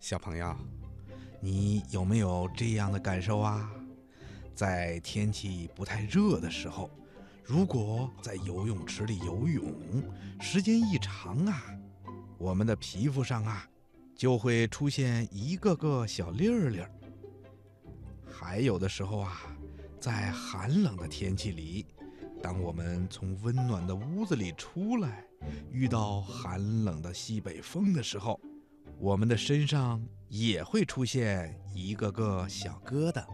小朋友，你有没有这样的感受啊？在天气不太热的时候，如果在游泳池里游泳时间一长啊，我们的皮肤上啊就会出现一个个小粒儿粒儿。还有的时候啊，在寒冷的天气里，当我们从温暖的屋子里出来，遇到寒冷的西北风的时候，我们的身上也会出现一个个小疙瘩，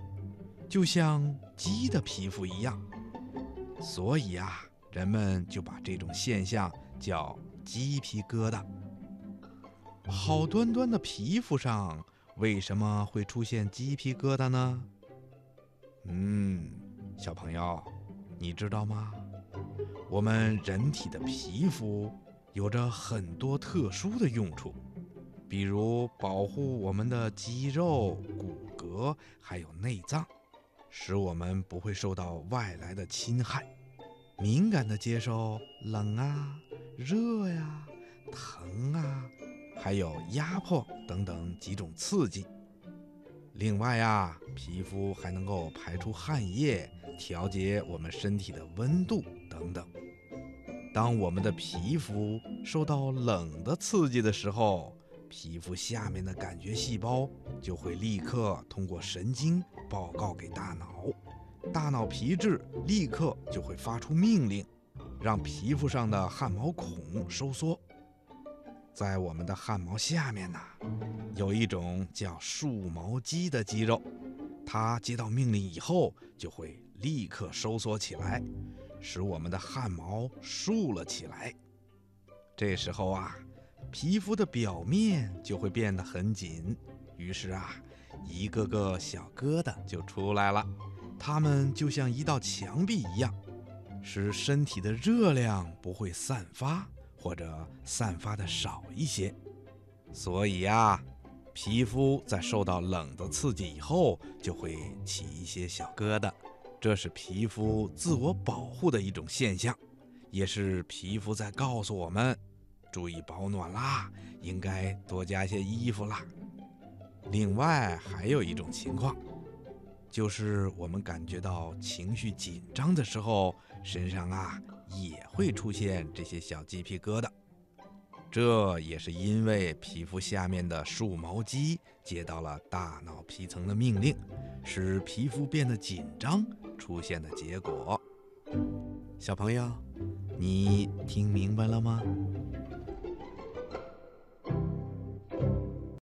就像鸡的皮肤一样。所以啊，人们就把这种现象叫鸡皮疙瘩。好端端的皮肤上为什么会出现鸡皮疙瘩呢？嗯，小朋友，你知道吗？我们人体的皮肤有着很多特殊的用处，比如保护我们的肌肉、骨骼还有内脏，使我们不会受到外来的侵害，敏感地接受冷啊、热呀、疼啊，还有压迫等等几种刺激。另外呀，皮肤还能够排出汗液，调节我们身体的温度等等。当我们的皮肤受到冷的刺激的时候，皮肤下面的感觉细胞就会立刻通过神经报告给大脑，大脑皮质立刻就会发出命令，让皮肤上的汗毛孔收缩。在我们的汗毛下面呢，有一种叫竖毛肌的肌肉，它接到命令以后就会立刻收缩起来，使我们的汗毛竖了起来。这时候啊，皮肤的表面就会变得很紧，于是啊，一个个小疙瘩就出来了，它们就像一道墙壁一样，使身体的热量不会散发。或者散发的少一些，所以呀，皮肤在受到冷的刺激以后，就会起一些小疙瘩，这是皮肤自我保护的一种现象，也是皮肤在告诉我们，注意保暖啦，应该多加些衣服啦。另外还有一种情况，就是我们感觉到情绪紧张的时候，身上啊。也会出现这些小鸡皮疙瘩，这也是因为皮肤下面的竖毛肌接到了大脑皮层的命令，使皮肤变得紧张出现的结果。小朋友，你听明白了吗？